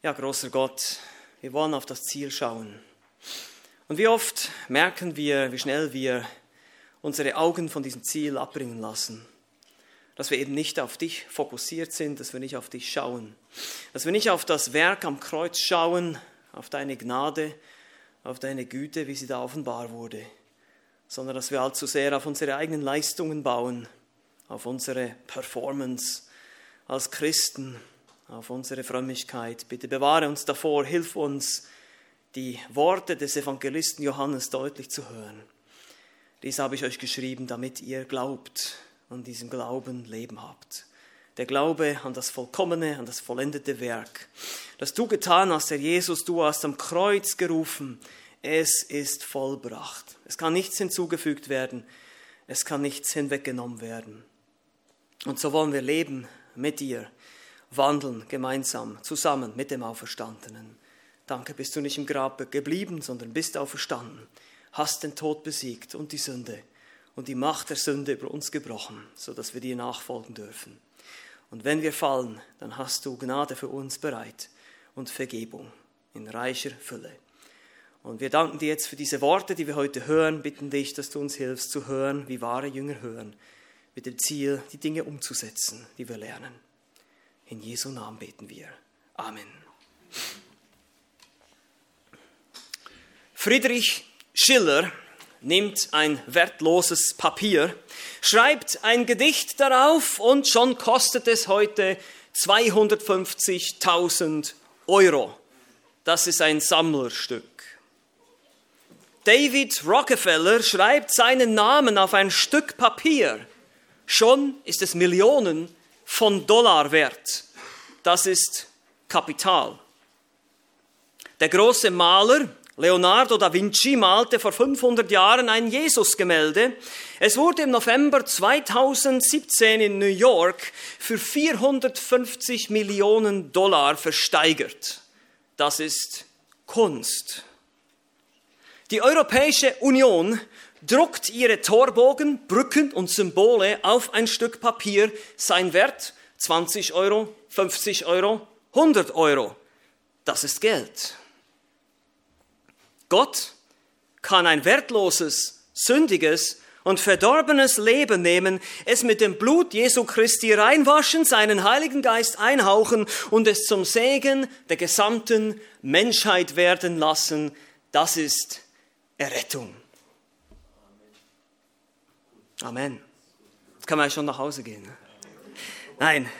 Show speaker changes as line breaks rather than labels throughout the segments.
Ja, großer Gott, wir wollen auf das Ziel schauen. Und wie oft merken wir, wie schnell wir unsere Augen von diesem Ziel abbringen lassen. Dass wir eben nicht auf dich fokussiert sind, dass wir nicht auf dich schauen. Dass wir nicht auf das Werk am Kreuz schauen, auf deine Gnade, auf deine Güte, wie sie da offenbar wurde, sondern dass wir allzu sehr auf unsere eigenen Leistungen bauen, auf unsere Performance als Christen auf unsere Frömmigkeit. Bitte bewahre uns davor, hilf uns, die Worte des Evangelisten Johannes deutlich zu hören. Dies habe ich euch geschrieben, damit ihr glaubt und diesem Glauben Leben habt. Der Glaube an das vollkommene, an das vollendete Werk, das du getan hast, Herr Jesus, du hast am Kreuz gerufen, es ist vollbracht. Es kann nichts hinzugefügt werden, es kann nichts hinweggenommen werden. Und so wollen wir leben mit dir wandeln gemeinsam zusammen mit dem Auferstandenen. Danke, bist du nicht im Grab geblieben, sondern bist auferstanden, hast den Tod besiegt und die Sünde und die Macht der Sünde über uns gebrochen, sodass wir dir nachfolgen dürfen. Und wenn wir fallen, dann hast du Gnade für uns bereit und Vergebung in reicher Fülle. Und wir danken dir jetzt für diese Worte, die wir heute hören, bitten dich, dass du uns hilfst zu hören, wie wahre Jünger hören, mit dem Ziel, die Dinge umzusetzen, die wir lernen. In Jesu Namen beten wir. Amen. Friedrich Schiller nimmt ein wertloses Papier, schreibt ein Gedicht darauf und schon kostet es heute 250.000 Euro. Das ist ein Sammlerstück. David Rockefeller schreibt seinen Namen auf ein Stück Papier. Schon ist es Millionen von Dollar wert. Das ist Kapital. Der große Maler Leonardo da Vinci malte vor 500 Jahren ein Jesusgemälde. Es wurde im November 2017 in New York für 450 Millionen Dollar versteigert. Das ist Kunst. Die Europäische Union druckt ihre Torbogen, Brücken und Symbole auf ein Stück Papier. Sein Wert 20 Euro, 50 Euro, 100 Euro. Das ist Geld. Gott kann ein wertloses, sündiges und verdorbenes Leben nehmen, es mit dem Blut Jesu Christi reinwaschen, seinen Heiligen Geist einhauchen und es zum Segen der gesamten Menschheit werden lassen. Das ist Errettung. Amen. Jetzt kann man schon nach Hause gehen. Ne? Nein,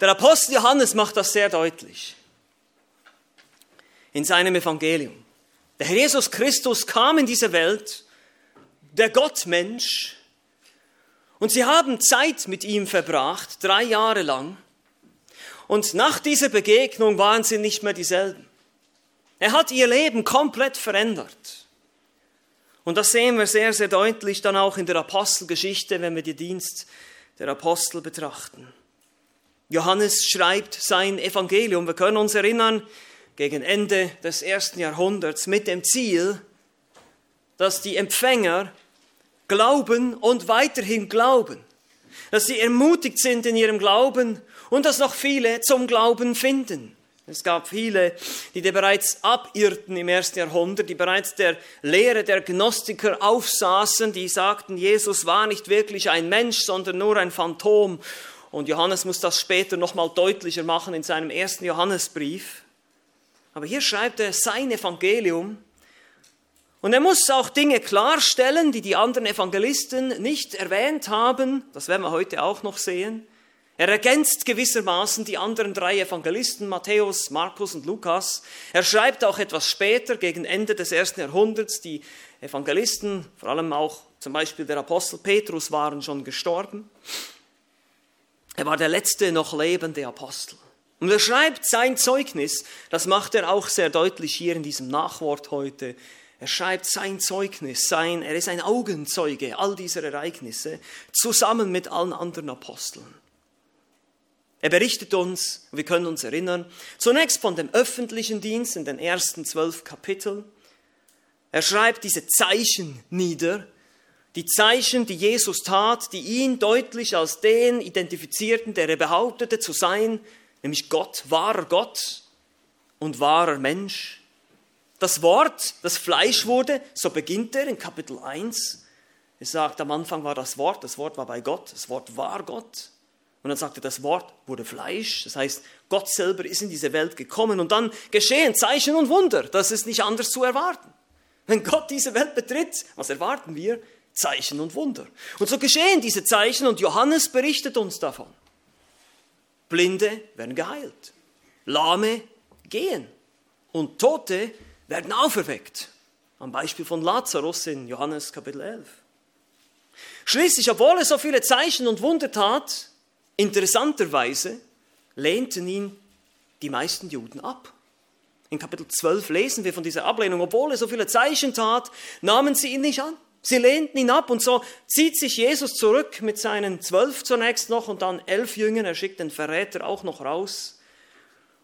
der Apostel Johannes macht das sehr deutlich in seinem Evangelium. Der Herr Jesus Christus kam in diese Welt, der Gottmensch, und sie haben Zeit mit ihm verbracht, drei Jahre lang. Und nach dieser Begegnung waren sie nicht mehr dieselben. Er hat ihr Leben komplett verändert. Und das sehen wir sehr, sehr deutlich dann auch in der Apostelgeschichte, wenn wir den Dienst der Apostel betrachten. Johannes schreibt sein Evangelium, wir können uns erinnern, gegen Ende des ersten Jahrhunderts mit dem Ziel, dass die Empfänger glauben und weiterhin glauben, dass sie ermutigt sind in ihrem Glauben und dass noch viele zum Glauben finden. Es gab viele, die bereits abirrten im ersten Jahrhundert, die bereits der Lehre der Gnostiker aufsaßen, die sagten, Jesus war nicht wirklich ein Mensch, sondern nur ein Phantom. Und Johannes muss das später nochmal deutlicher machen in seinem ersten Johannesbrief. Aber hier schreibt er sein Evangelium. Und er muss auch Dinge klarstellen, die die anderen Evangelisten nicht erwähnt haben. Das werden wir heute auch noch sehen. Er ergänzt gewissermaßen die anderen drei Evangelisten, Matthäus, Markus und Lukas. Er schreibt auch etwas später, gegen Ende des ersten Jahrhunderts, die Evangelisten, vor allem auch zum Beispiel der Apostel Petrus, waren schon gestorben. Er war der letzte noch lebende Apostel. Und er schreibt sein Zeugnis, das macht er auch sehr deutlich hier in diesem Nachwort heute. Er schreibt sein Zeugnis, sein, er ist ein Augenzeuge all dieser Ereignisse, zusammen mit allen anderen Aposteln. Er berichtet uns, wir können uns erinnern, zunächst von dem öffentlichen Dienst in den ersten zwölf Kapiteln. Er schreibt diese Zeichen nieder, die Zeichen, die Jesus tat, die ihn deutlich als den identifizierten, der er behauptete zu sein, nämlich Gott, wahrer Gott. und wahrer Mensch. Das Wort, das Fleisch wurde, so beginnt er in Kapitel 1. Er sagt, am Anfang war das Wort, das Wort war bei Gott, das Wort war Gott. Und dann sagt er, das Wort wurde Fleisch. Das heißt, Gott selber ist in diese Welt gekommen und dann geschehen Zeichen und Wunder. Das ist nicht anders zu erwarten. Wenn Gott diese Welt betritt, was erwarten wir? Zeichen und Wunder. Und so geschehen diese Zeichen und Johannes berichtet uns davon. Blinde werden geheilt, Lahme gehen und Tote werden auferweckt. Am Beispiel von Lazarus in Johannes Kapitel 11. Schließlich, obwohl er so viele Zeichen und Wunder tat, interessanterweise lehnten ihn die meisten Juden ab. In Kapitel 12 lesen wir von dieser Ablehnung. Obwohl er so viele Zeichen tat, nahmen sie ihn nicht an. Sie lehnten ihn ab und so zieht sich Jesus zurück mit seinen zwölf zunächst noch und dann elf Jüngern. Er schickt den Verräter auch noch raus.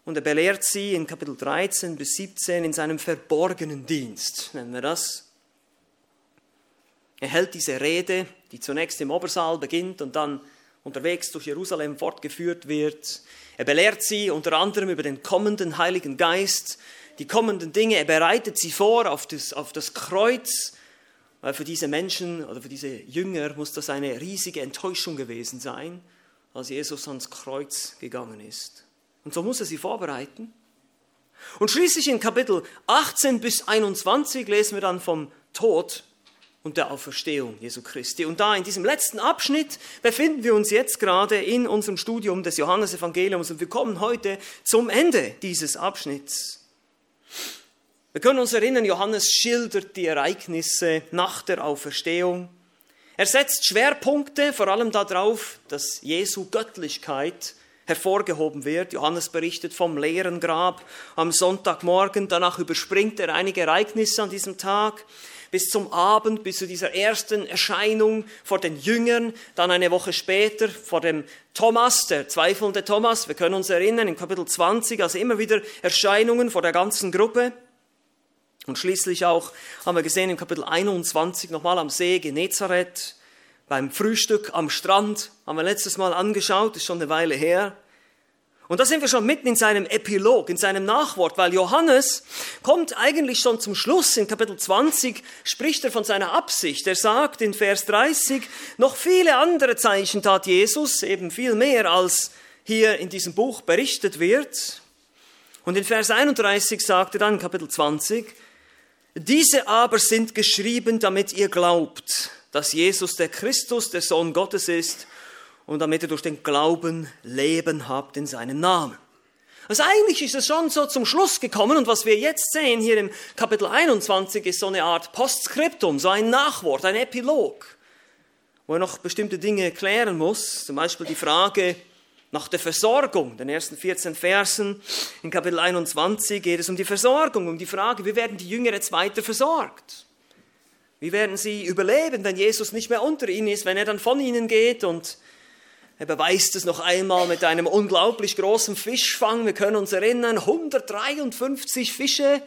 Und er belehrt sie in Kapitel 13 bis 17 in seinem verborgenen Dienst, nennen wir das. Er hält diese Rede, die zunächst im Obersaal beginnt und dann unterwegs durch Jerusalem fortgeführt wird. Er belehrt sie unter anderem über den kommenden Heiligen Geist, die kommenden Dinge. Er bereitet sie vor auf das, auf das Kreuz, weil für diese Menschen oder für diese Jünger muss das eine riesige Enttäuschung gewesen sein, als Jesus ans Kreuz gegangen ist. Und so muss er sie vorbereiten. Und schließlich in Kapitel 18 bis 21 lesen wir dann vom Tod und der Auferstehung Jesu Christi. Und da in diesem letzten Abschnitt befinden wir uns jetzt gerade in unserem Studium des Johannesevangeliums und wir kommen heute zum Ende dieses Abschnitts. Wir können uns erinnern, Johannes schildert die Ereignisse nach der Auferstehung. Er setzt Schwerpunkte vor allem darauf, dass Jesu Göttlichkeit hervorgehoben wird. Johannes berichtet vom leeren Grab am Sonntagmorgen. Danach überspringt er einige Ereignisse an diesem Tag bis zum Abend, bis zu dieser ersten Erscheinung vor den Jüngern, dann eine Woche später vor dem Thomas, der zweifelnde Thomas. Wir können uns erinnern, in Kapitel 20, also immer wieder Erscheinungen vor der ganzen Gruppe. Und schließlich auch haben wir gesehen im Kapitel 21 nochmal am See Genezareth, beim Frühstück am Strand, haben wir letztes Mal angeschaut, ist schon eine Weile her. Und da sind wir schon mitten in seinem Epilog, in seinem Nachwort, weil Johannes kommt eigentlich schon zum Schluss. In Kapitel 20 spricht er von seiner Absicht. Er sagt in Vers 30, noch viele andere Zeichen tat Jesus, eben viel mehr als hier in diesem Buch berichtet wird. Und in Vers 31 sagt er dann Kapitel 20, diese aber sind geschrieben, damit ihr glaubt, dass Jesus der Christus, der Sohn Gottes ist, und damit ihr durch den Glauben Leben habt in seinem Namen. Also eigentlich ist es schon so zum Schluss gekommen und was wir jetzt sehen hier im Kapitel 21 ist so eine Art Postskriptum, so ein Nachwort, ein Epilog, wo er noch bestimmte Dinge klären muss, zum Beispiel die Frage nach der Versorgung, den ersten 14 Versen in Kapitel 21 geht es um die Versorgung, um die Frage, wie werden die Jünger jetzt weiter versorgt? Wie werden sie überleben, wenn Jesus nicht mehr unter ihnen ist, wenn er dann von ihnen geht und er beweist es noch einmal mit einem unglaublich großen Fischfang. Wir können uns erinnern, 153 Fische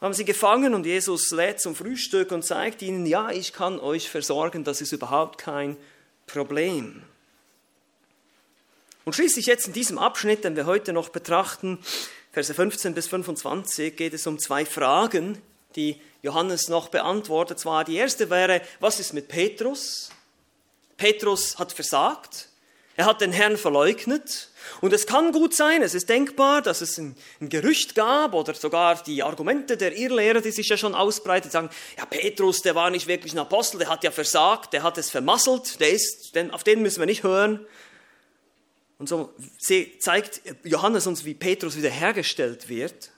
haben sie gefangen und Jesus lädt zum Frühstück und zeigt ihnen, ja, ich kann euch versorgen, das ist überhaupt kein Problem. Und schließlich jetzt in diesem Abschnitt, den wir heute noch betrachten, Verse 15 bis 25, geht es um zwei Fragen, die Johannes noch beantwortet. Zwar die erste wäre, was ist mit Petrus? Petrus hat versagt. Er hat den Herrn verleugnet. Und es kann gut sein, es ist denkbar, dass es ein, ein, Gerücht gab oder sogar die Argumente der Irrlehrer, die sich ja schon ausbreitet, sagen, ja, Petrus, der war nicht wirklich ein Apostel, der hat ja versagt, der hat es vermasselt, der ist, denn auf den müssen wir nicht hören. Und so zeigt Johannes uns, wie Petrus wiederhergestellt wird.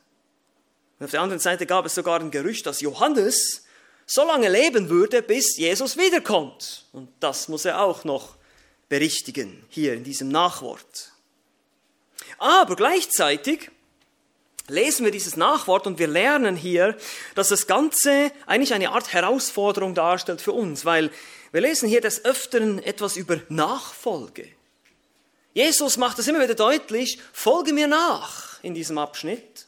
Und auf der anderen Seite gab es sogar ein Gerücht, dass Johannes so lange leben würde, bis Jesus wiederkommt. Und das muss er auch noch berichtigen, hier in diesem Nachwort. Aber gleichzeitig lesen wir dieses Nachwort und wir lernen hier, dass das Ganze eigentlich eine Art Herausforderung darstellt für uns, weil wir lesen hier des Öfteren etwas über Nachfolge. Jesus macht es immer wieder deutlich, folge mir nach in diesem Abschnitt.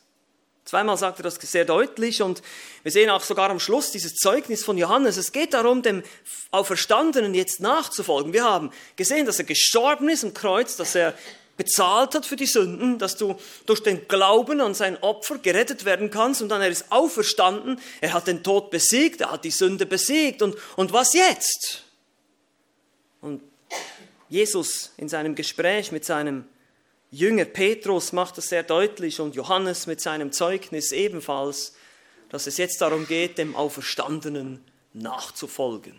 Zweimal sagt er das sehr deutlich und wir sehen auch sogar am Schluss dieses Zeugnis von Johannes. Es geht darum, dem Auferstandenen jetzt nachzufolgen. Wir haben gesehen, dass er gestorben ist am Kreuz, dass er bezahlt hat für die Sünden, dass du durch den Glauben an sein Opfer gerettet werden kannst und dann er ist auferstanden, er hat den Tod besiegt, er hat die Sünde besiegt und, und was jetzt? Und Jesus in seinem Gespräch mit seinem Jünger Petrus macht das sehr deutlich und Johannes mit seinem Zeugnis ebenfalls, dass es jetzt darum geht, dem Auferstandenen nachzufolgen.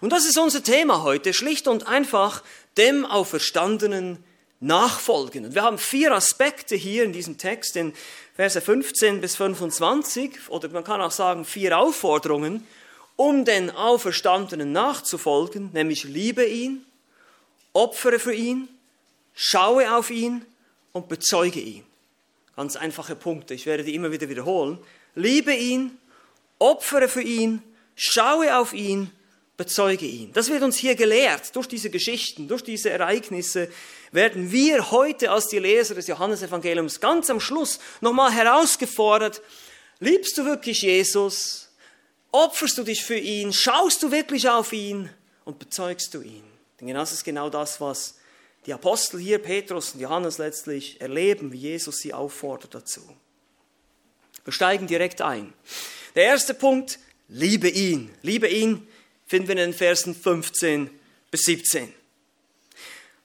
Und das ist unser Thema heute, schlicht und einfach dem Auferstandenen nachfolgen. Und wir haben vier Aspekte hier in diesem Text, in Verse 15 bis 25, oder man kann auch sagen vier Aufforderungen, um den Auferstandenen nachzufolgen, nämlich liebe ihn, opfere für ihn, schaue auf ihn und bezeuge ihn. Ganz einfache Punkte, ich werde die immer wieder wiederholen. Liebe ihn, opfere für ihn, schaue auf ihn, bezeuge ihn. Das wird uns hier gelehrt durch diese Geschichten, durch diese Ereignisse, werden wir heute als die Leser des Johannesevangeliums ganz am Schluss nochmal herausgefordert, liebst du wirklich Jesus? Opferst du dich für ihn? Schaust du wirklich auf ihn? Und bezeugst du ihn? Denn das ist genau das, was die Apostel hier, Petrus und Johannes letztlich erleben, wie Jesus sie auffordert dazu. Wir steigen direkt ein. Der erste Punkt, liebe ihn. Liebe ihn finden wir in den Versen 15 bis 17.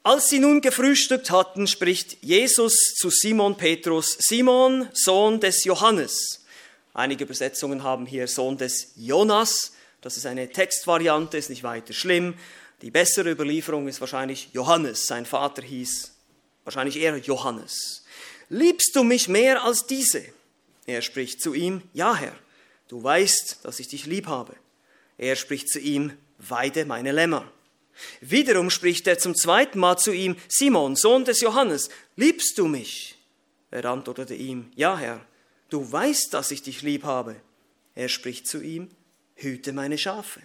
Als sie nun gefrühstückt hatten, spricht Jesus zu Simon Petrus, Simon, Sohn des Johannes. Einige Übersetzungen haben hier Sohn des Jonas. Das ist eine Textvariante, ist nicht weiter schlimm. Die bessere Überlieferung ist wahrscheinlich Johannes. Sein Vater hieß wahrscheinlich eher Johannes. Liebst du mich mehr als diese? Er spricht zu ihm, ja Herr, du weißt, dass ich dich lieb habe. Er spricht zu ihm, weide meine Lämmer. Wiederum spricht er zum zweiten Mal zu ihm, Simon, Sohn des Johannes, liebst du mich? Er antwortete ihm, ja Herr, du weißt, dass ich dich lieb habe. Er spricht zu ihm, hüte meine Schafe.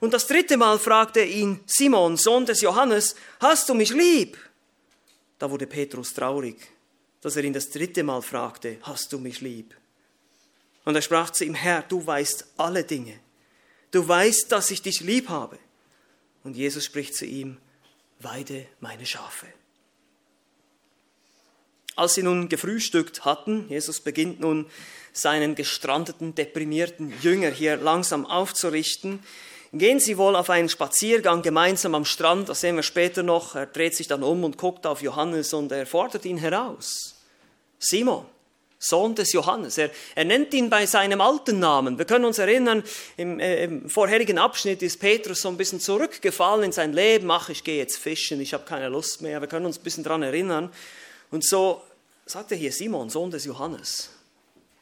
Und das dritte Mal fragte ihn, Simon, Sohn des Johannes, hast du mich lieb? Da wurde Petrus traurig, dass er ihn das dritte Mal fragte, hast du mich lieb? Und er sprach zu ihm, Herr, du weißt alle Dinge. Du weißt, dass ich dich lieb habe. Und Jesus spricht zu ihm, weide meine Schafe. Als sie nun gefrühstückt hatten, Jesus beginnt nun seinen gestrandeten, deprimierten Jünger hier langsam aufzurichten, gehen sie wohl auf einen Spaziergang gemeinsam am Strand, das sehen wir später noch, er dreht sich dann um und guckt auf Johannes und er fordert ihn heraus. Simon, Sohn des Johannes. Er, er nennt ihn bei seinem alten Namen. Wir können uns erinnern, im, äh, im, vorherigen Abschnitt ist Petrus so ein bisschen zurückgefallen in sein Leben. Ach, ich gehe jetzt fischen, ich habe keine Lust mehr. Wir können uns ein bisschen daran erinnern. Und so sagt er hier Simon, Sohn des Johannes.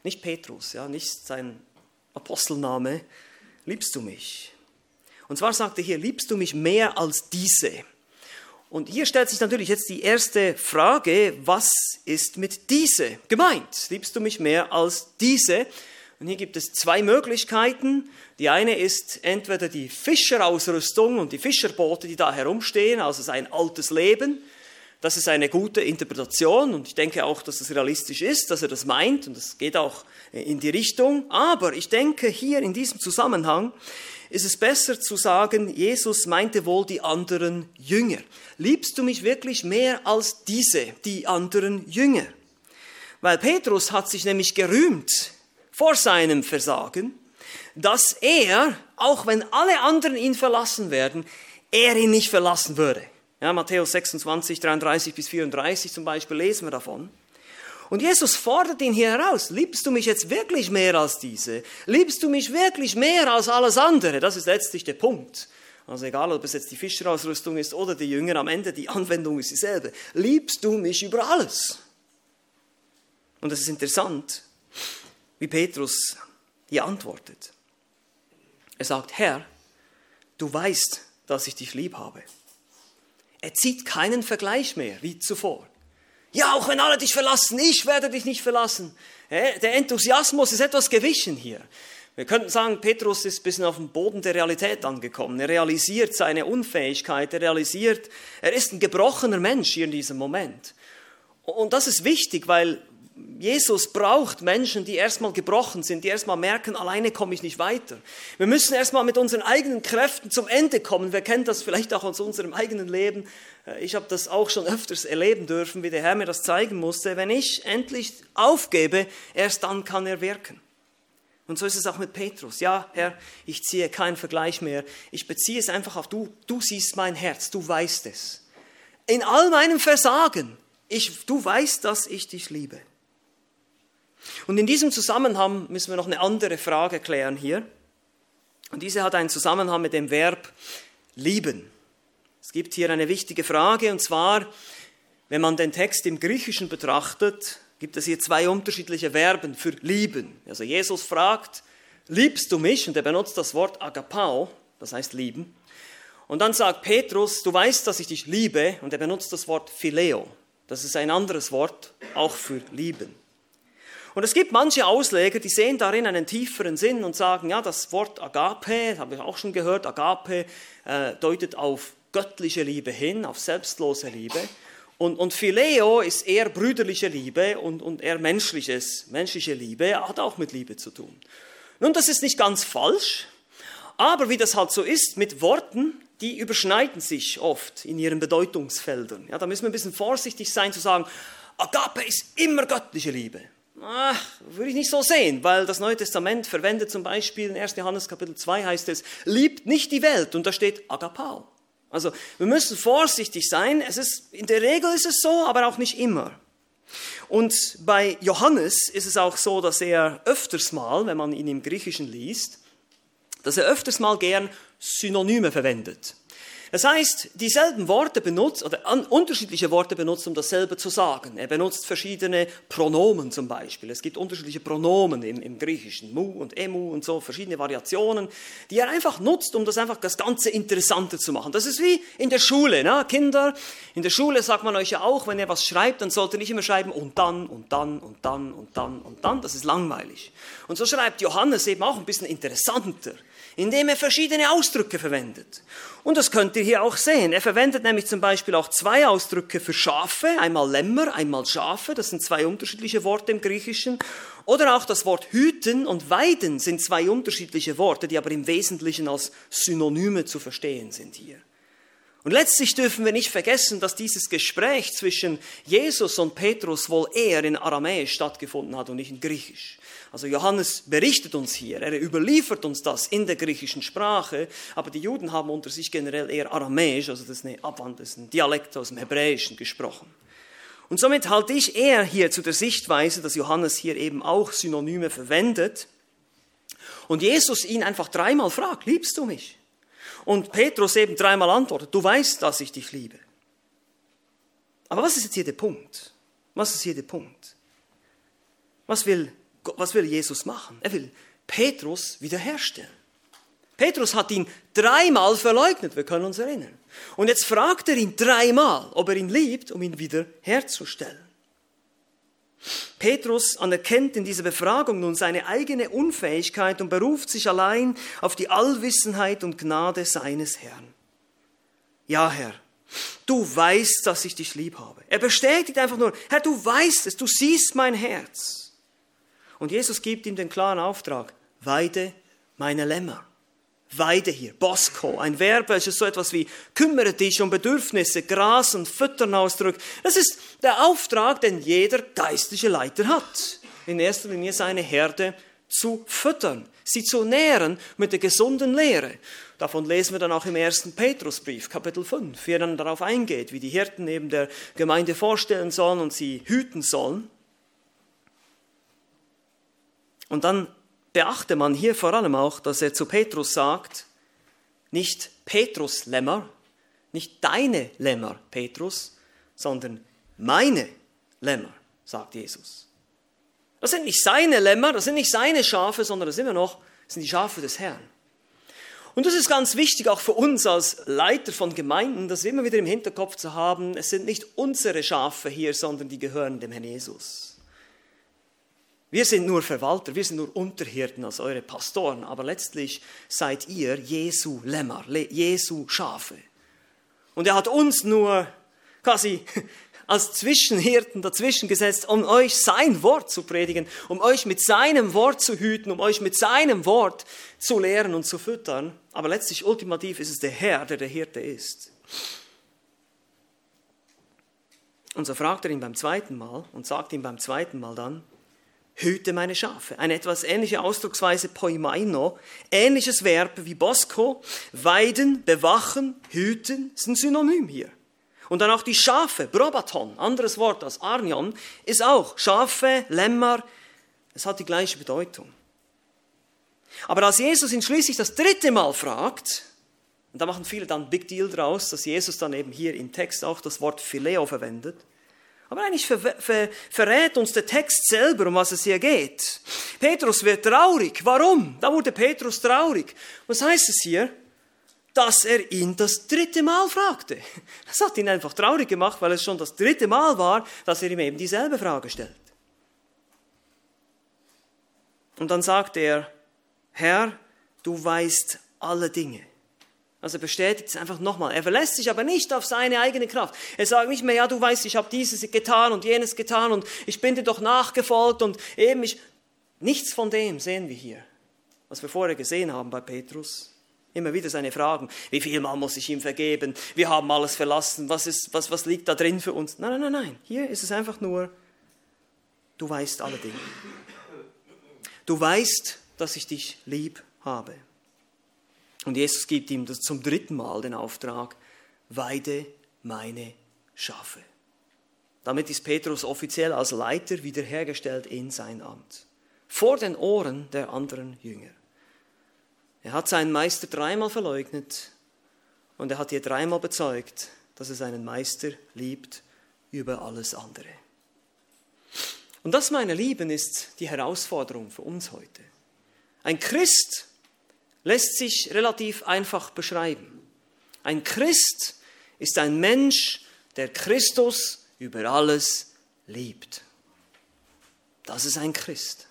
Nicht Petrus, ja, nicht sein Apostelname. Liebst du mich? Und zwar sagt er hier, liebst du mich mehr als diese? Und hier stellt sich natürlich jetzt die erste Frage, was ist mit diese gemeint? Liebst du mich mehr als diese? Und hier gibt es zwei Möglichkeiten. Die eine ist entweder die Fischerausrüstung und die Fischerboote, die da herumstehen, also sein altes Leben. Das ist eine gute Interpretation und ich denke auch, dass es realistisch ist, dass er das meint und es geht auch in die Richtung. Aber ich denke, hier in diesem Zusammenhang ist es besser zu sagen, Jesus meinte wohl die anderen Jünger. Liebst du mich wirklich mehr als diese, die anderen Jünger? Weil Petrus hat sich nämlich gerühmt vor seinem Versagen, dass er, auch wenn alle anderen ihn verlassen werden, er ihn nicht verlassen würde. Ja, Matthäus 26, 33 bis 34 zum Beispiel lesen wir davon. Und Jesus fordert ihn hier heraus, liebst du mich jetzt wirklich mehr als diese? Liebst du mich wirklich mehr als alles andere? Das ist letztlich der Punkt. Also egal, ob es jetzt die Fischerausrüstung ist oder die Jünger, am Ende die Anwendung ist dieselbe. Liebst du mich über alles? Und es ist interessant, wie Petrus hier antwortet. Er sagt, Herr, du weißt, dass ich dich lieb habe. Er zieht keinen Vergleich mehr wie zuvor. Ja, auch wenn alle dich verlassen, ich werde dich nicht verlassen. Der Enthusiasmus ist etwas gewichen hier. Wir könnten sagen, Petrus ist ein bisschen auf dem Boden der Realität angekommen. Er realisiert seine Unfähigkeit, er realisiert, er ist ein gebrochener Mensch hier in diesem Moment. Und das ist wichtig, weil Jesus braucht Menschen, die erstmal gebrochen sind, die erstmal merken, alleine komme ich nicht weiter. Wir müssen erstmal mit unseren eigenen Kräften zum Ende kommen. Wer kennt das vielleicht auch aus unserem eigenen Leben? Äh, ich habe das auch schon öfters erleben dürfen, wie der Herr mir das zeigen musste. Wenn ich endlich aufgebe, erst dann kann er wirken. Und so ist es auch mit Petrus. Ja, Herr, ich ziehe keinen Vergleich mehr. Ich beziehe es einfach auf du. Du siehst mein Herz, du weißt es. In all meinem Versagen, ich, du weißt, dass ich dich liebe. Und in diesem Zusammenhang müssen wir noch eine andere Frage klären hier. Und diese hat einen Zusammenhang mit dem Verb lieben. Es gibt hier eine wichtige Frage, und zwar, wenn man den Text im Griechischen betrachtet, gibt es hier zwei unterschiedliche Verben für lieben. Also Jesus fragt, liebst du mich? Und er benutzt das Wort agapao, das heißt lieben. Und dann sagt Petrus, du weißt, dass ich dich liebe, und er benutzt das Wort phileo. Das ist ein anderes Wort, auch für lieben. Und es gibt manche Ausleger, die sehen darin einen tieferen Sinn und sagen, ja, das Wort Agape, habe ich auch schon gehört, Agape äh, deutet auf göttliche Liebe hin, auf selbstlose Liebe. Und, und Phileo ist eher brüderliche Liebe und, und eher menschliches, menschliche Liebe, hat auch mit Liebe zu tun. Nun, das ist nicht ganz falsch, aber wie das halt so ist mit Worten, die überschneiden sich oft in ihren Bedeutungsfeldern. Ja, da müssen wir ein bisschen vorsichtig sein zu sagen, Agape ist immer göttliche Liebe. Ach, würde ich nicht so sehen, weil das Neue Testament verwendet zum Beispiel in 1. Johannes Kapitel 2 heißt es, liebt nicht die Welt und da steht Agapao. Also wir müssen vorsichtig sein. Es ist, in der Regel ist es so, aber auch nicht immer. Und bei Johannes ist es auch so, dass er öfters mal, wenn man ihn im Griechischen liest, dass er öfters mal gern Synonyme verwendet. Das heißt, dieselben Worte benutzt oder unterschiedliche Worte benutzt, um dasselbe zu sagen. Er benutzt verschiedene Pronomen zum Beispiel. Es gibt unterschiedliche Pronomen im, im Griechischen, mu und emu und so, verschiedene Variationen, die er einfach nutzt, um das einfach das Ganze interessanter zu machen. Das ist wie in der Schule, ne? Kinder. In der Schule sagt man euch ja auch, wenn ihr was schreibt, dann sollt ihr nicht immer schreiben und dann und dann und dann und dann und dann. Das ist langweilig. Und so schreibt Johannes eben auch ein bisschen interessanter indem er verschiedene Ausdrücke verwendet. Und das könnt ihr hier auch sehen. Er verwendet nämlich zum Beispiel auch zwei Ausdrücke für Schafe, einmal Lämmer, einmal Schafe, das sind zwei unterschiedliche Worte im Griechischen. Oder auch das Wort hüten und weiden sind zwei unterschiedliche Worte, die aber im Wesentlichen als Synonyme zu verstehen sind hier. Und letztlich dürfen wir nicht vergessen, dass dieses Gespräch zwischen Jesus und Petrus wohl eher in Aramäisch stattgefunden hat und nicht in Griechisch. Also Johannes berichtet uns hier, er überliefert uns das in der griechischen Sprache, aber die Juden haben unter sich generell eher Aramäisch, also das ist, eine Abwand, das ist ein Dialekt aus dem Hebräischen gesprochen. Und somit halte ich eher hier zu der Sichtweise, dass Johannes hier eben auch Synonyme verwendet und Jesus ihn einfach dreimal fragt, liebst du mich? Und Petrus eben dreimal antwortet, du weißt, dass ich dich liebe. Aber was ist jetzt hier der Punkt? Was ist hier der Punkt? Was will was will Jesus machen? Er will Petrus wiederherstellen. Petrus hat ihn dreimal verleugnet, wir können uns erinnern. Und jetzt fragt er ihn dreimal, ob er ihn liebt, um ihn wiederherzustellen. Petrus anerkennt in dieser Befragung nun seine eigene Unfähigkeit und beruft sich allein auf die Allwissenheit und Gnade seines Herrn. Ja, Herr, du weißt, dass ich dich lieb habe. Er bestätigt einfach nur, Herr, du weißt es, du siehst mein Herz. Und Jesus gibt ihm den klaren Auftrag, weide meine Lämmer. Weide hier, Bosco, ein Verb, welches so etwas wie kümmere dich um Bedürfnisse, Gras und Füttern ausdrückt. Das ist der Auftrag, den jeder geistliche Leiter hat. In erster Linie seine Herde zu füttern, sie zu nähren mit der gesunden Lehre. Davon lesen wir dann auch im ersten Petrusbrief, Kapitel 5, wie er dann darauf eingeht, wie die Hirten neben der Gemeinde vorstellen sollen und sie hüten sollen. Und dann beachte man hier vor allem auch, dass er zu Petrus sagt, nicht Petrus Lämmer, nicht deine Lämmer, Petrus, sondern meine Lämmer, sagt Jesus. Das sind nicht seine Lämmer, das sind nicht seine Schafe, sondern das sind immer noch das sind die Schafe des Herrn. Und das ist ganz wichtig auch für uns als Leiter von Gemeinden, das immer wieder im Hinterkopf zu haben, es sind nicht unsere Schafe hier, sondern die gehören dem Herrn Jesus. Wir sind nur Verwalter, wir sind nur Unterhirten als eure Pastoren, aber letztlich seid ihr Jesu Lämmer, Jesu Schafe. Und er hat uns nur quasi als Zwischenhirten dazwischen gesetzt, um euch sein Wort zu predigen, um euch mit seinem Wort zu hüten, um euch mit seinem Wort zu lehren und zu füttern. Aber letztlich, ultimativ ist es der Herr, der der Hirte ist. Und so fragt er ihn beim zweiten Mal und sagt ihm beim zweiten Mal dann, hüte meine Schafe. Eine etwas ähnliche Ausdrucksweise poimaino, ähnliches Verb wie Bosco, weiden, bewachen, hüten, ist ein Synonym hier. Und dann auch die Schafe, Brobaton, anderes Wort als Arnion, ist auch Schafe, Lämmer, es hat die gleiche Bedeutung. Aber als Jesus ihn schließlich das dritte Mal fragt, und da machen viele dann Big Deal draus, dass Jesus dann eben hier im Text auch das Wort Phileo verwendet, aber eigentlich ver ver verrät uns der Text selber, um was es hier geht. Petrus wird traurig. Warum? Da wurde Petrus traurig. Was heißt es hier? Dass er ihn das dritte Mal fragte. Das hat ihn einfach traurig gemacht, weil es schon das dritte Mal war, dass er ihm eben dieselbe Frage stellt. Und dann sagt er, Herr, du weißt alle Dinge. Also er bestätigt es einfach nochmal. Er verlässt sich aber nicht auf seine eigene Kraft. Er sagt nicht mehr, ja, du weißt, ich habe dieses getan und jenes getan und ich bin dir doch nachgefolgt und eben ich. Nichts von dem sehen wir hier, was wir vorher gesehen haben bei Petrus. Immer wieder seine Fragen. Wie viel Mal muss ich ihm vergeben? Wir haben alles verlassen. Was, ist, was, was liegt da drin für uns? Nein, nein, nein, nein. Hier ist es einfach nur, du weißt alle Dinge. Du weißt, dass ich dich lieb habe. Und Jesus gibt ihm das zum dritten Mal den Auftrag, weide meine Schafe. Damit ist Petrus offiziell als Leiter wiederhergestellt in sein Amt. Vor den Ohren der anderen Jünger. Er hat seinen Meister dreimal verleugnet und er hat ihr dreimal bezeugt, dass er seinen Meister liebt über alles andere. Und das, meine Lieben, ist die Herausforderung für uns heute. Ein Christ lässt sich relativ einfach beschreiben. Ein Christ ist ein Mensch, der Christus über alles liebt. Das ist ein Christ.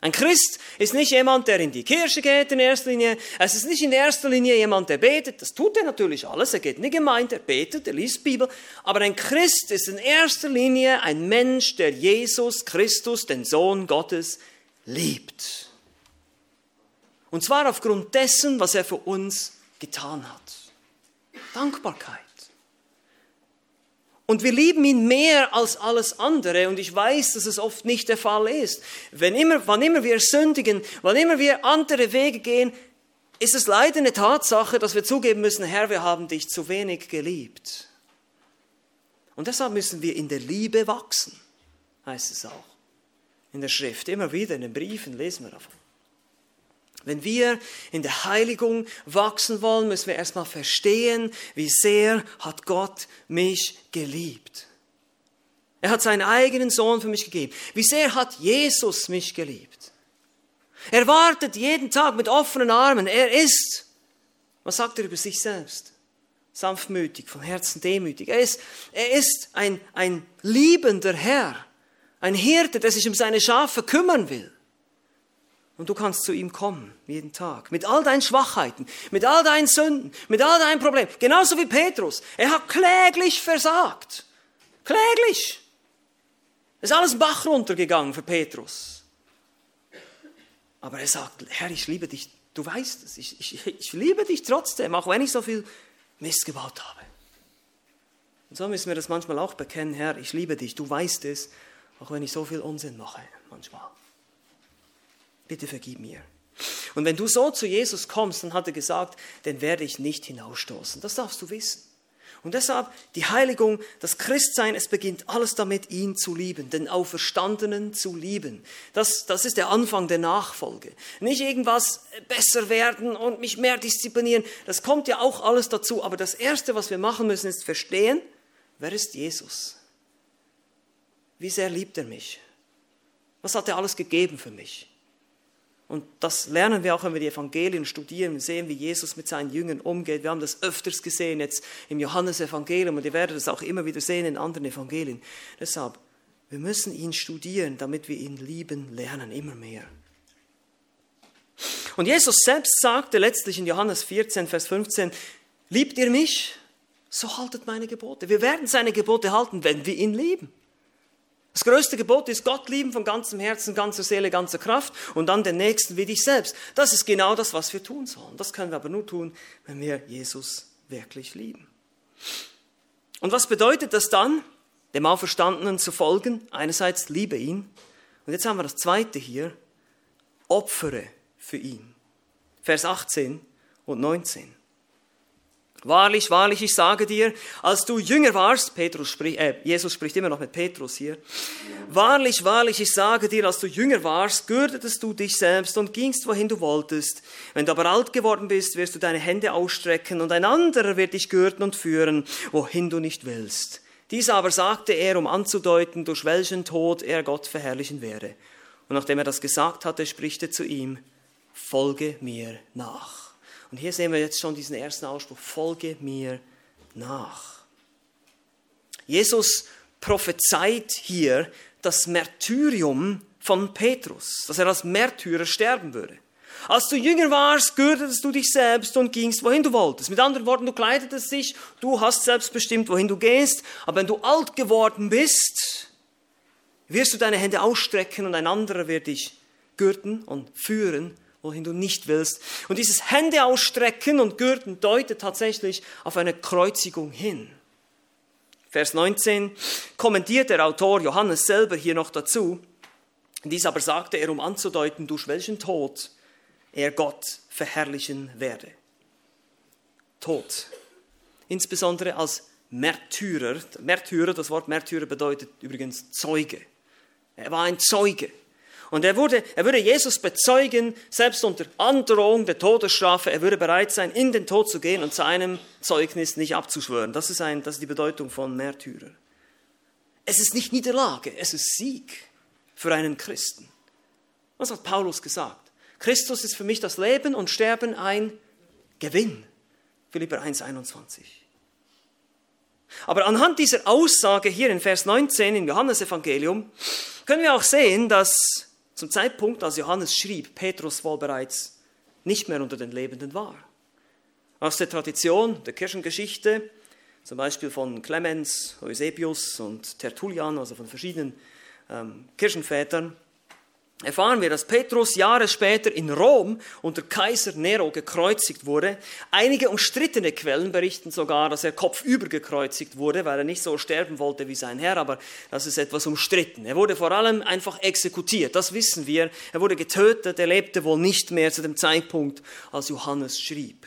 Ein Christ ist nicht jemand, der in die Kirche geht in erster Linie. Es ist nicht in erster Linie jemand, der betet. Das tut er natürlich alles. Er geht in die Gemeinde, er betet, er liest Bibel. Aber ein Christ ist in erster Linie ein Mensch, der Jesus Christus, den Sohn Gottes, liebt. Und zwar aufgrund dessen, was er für uns getan hat. Dankbarkeit. Und wir lieben ihn mehr als alles andere. Und ich weiß, dass es oft nicht der Fall ist. Wenn immer, wann immer wir sündigen, wann immer wir andere Wege gehen, ist es leider eine Tatsache, dass wir zugeben müssen, Herr, wir haben dich zu wenig geliebt. Und deshalb müssen wir in der Liebe wachsen, heißt es auch. In der Schrift, immer wieder in den Briefen lesen wir davon. Wenn wir in der Heiligung wachsen wollen, müssen wir erstmal verstehen, wie sehr hat Gott mich geliebt. Er hat seinen eigenen Sohn für mich gegeben. Wie sehr hat Jesus mich geliebt. Er wartet jeden Tag mit offenen Armen. Er ist, was sagt er über sich selbst? Sanftmütig, von Herzen demütig. Er ist, er ist ein, ein liebender Herr, ein Hirte, der sich um seine Schafe kümmern will. Und du kannst zu ihm kommen, jeden Tag, mit all deinen Schwachheiten, mit all deinen Sünden, mit all deinen Problemen. Genauso wie Petrus. Er hat kläglich versagt. Kläglich. Es ist alles Bach runtergegangen für Petrus. Aber er sagt, Herr, ich liebe dich. Du weißt es. Ich, ich, ich liebe dich trotzdem, auch wenn ich so viel Mist gebaut habe. Und so müssen wir das manchmal auch bekennen, Herr, ich liebe dich. Du weißt es, auch wenn ich so viel Unsinn mache, manchmal bitte vergib mir. Und wenn du so zu Jesus kommst, dann hat er gesagt, dann werde ich nicht hinausstoßen. Das darfst du wissen. Und deshalb die Heiligung, das Christsein, es beginnt alles damit, ihn zu lieben, den Auferstandenen zu lieben. Das, das ist der Anfang der Nachfolge. Nicht irgendwas besser werden und mich mehr disziplinieren. Das kommt ja auch alles dazu. Aber das Erste, was wir machen müssen, ist verstehen, wer ist Jesus? Wie sehr liebt er mich? Was hat er alles gegeben für mich? Und das lernen wir auch, wenn wir die Evangelien studieren sehen, wie Jesus mit seinen Jüngern umgeht. Wir haben das öfters gesehen jetzt im Johannesevangelium und ihr werdet es auch immer wieder sehen in anderen Evangelien. Deshalb, wir müssen ihn studieren, damit wir ihn lieben lernen, immer mehr. Und Jesus selbst sagte letztlich in Johannes 14, Vers 15, liebt ihr mich? so haltet meine Gebote. Wir werden seine Gebote halten, wenn wir ihn lieben. Das größte Gebot ist Gott lieben von ganzem Herzen, ganzer Seele, ganzer Kraft und dann den Nächsten wie dich selbst. Das ist genau das, was wir tun sollen. Das können wir aber nur tun, wenn wir Jesus wirklich lieben. Und was bedeutet das dann, dem Auferstandenen zu folgen? Einerseits liebe ihn. Und jetzt haben wir das zweite hier, opfere für ihn. Vers 18 und 19. Wahrlich, wahrlich, ich sage dir, als du jünger warst, Petrus spricht, äh, Jesus spricht immer noch mit Petrus hier. Wahrlich, wahrlich, ich sage dir, als du jünger warst, gürtetest du dich selbst und gingst, wohin du wolltest. Wenn du aber alt geworden bist, wirst du deine Hände ausstrecken und ein anderer wird dich gürten und führen, wohin du nicht willst. Dies aber sagte er, um anzudeuten, durch welchen Tod er Gott verherrlichen werde. Und nachdem er das gesagt hatte, spricht er zu ihm, folge mir nach. Und hier sehen wir jetzt schon diesen ersten Ausspruch, folge mir nach. Jesus prophezeit hier das Märtyrium von Petrus, dass er als Märtyrer sterben würde. Als du jünger warst, gürtetest du dich selbst und gingst, wohin du wolltest. Mit anderen Worten, du kleidetest dich, du hast selbst bestimmt, wohin du gehst. Aber wenn du alt geworden bist, wirst du deine Hände ausstrecken und ein anderer wird dich gürten und führen wohin du nicht willst. Und dieses Hände ausstrecken und Gürten deutet tatsächlich auf eine Kreuzigung hin. Vers 19 kommentiert der Autor Johannes selber hier noch dazu. Dies aber sagte er, um anzudeuten, durch welchen Tod er Gott verherrlichen werde. Tod. Insbesondere als Märtyrer. Märtyrer, das Wort Märtyrer bedeutet übrigens Zeuge. Er war ein Zeuge. Und er würde, er würde Jesus bezeugen, selbst unter Androhung der Todesstrafe, er würde bereit sein, in den Tod zu gehen und seinem Zeugnis nicht abzuschwören. Das ist, ein, das ist die Bedeutung von Märtyrer. Es ist nicht Niederlage, es ist Sieg für einen Christen. Was hat Paulus gesagt? Christus ist für mich das Leben und Sterben ein Gewinn. Philipper 1,21. Aber anhand dieser Aussage hier in Vers 19 im Johannesevangelium können wir auch sehen, dass zum Zeitpunkt, als Johannes schrieb, Petrus wohl bereits nicht mehr unter den Lebenden war. Aus der Tradition der Kirchengeschichte, zum Beispiel von Clemens, Eusebius und Tertullian, also von verschiedenen ähm, Kirchenvätern, erfahren wir, dass Petrus Jahre später in Rom unter Kaiser Nero gekreuzigt wurde. Einige umstrittene Quellen berichten sogar, dass er kopfüber gekreuzigt wurde, weil er nicht so sterben wollte wie sein Herr, aber das ist etwas umstritten. Er wurde vor allem einfach exekutiert, das wissen wir. Er wurde getötet, er lebte wohl nicht mehr zu dem Zeitpunkt, als Johannes schrieb.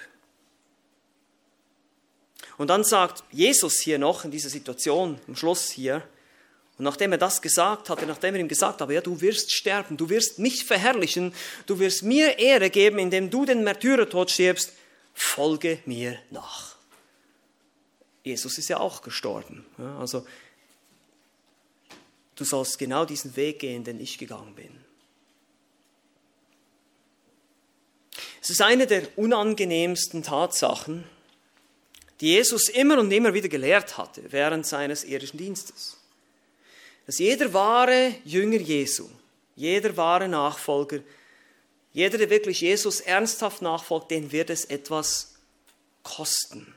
Und dann sagt Jesus hier noch in dieser Situation, im Schluss hier, und nachdem er das gesagt hatte, nachdem er ihm gesagt habe, ja, du wirst sterben, du wirst mich verherrlichen, du wirst mir Ehre geben, indem du den Märtyrertod stirbst, folge mir nach. Jesus ist ja auch gestorben. Ja, also du sollst genau diesen Weg gehen, den ich gegangen bin. Es ist eine der unangenehmsten Tatsachen, die Jesus immer und immer wieder gelehrt hatte während seines irdischen Dienstes dass jeder wahre Jünger Jesu, jeder wahre Nachfolger, jeder, der wirklich Jesus ernsthaft nachfolgt, den wird es etwas kosten.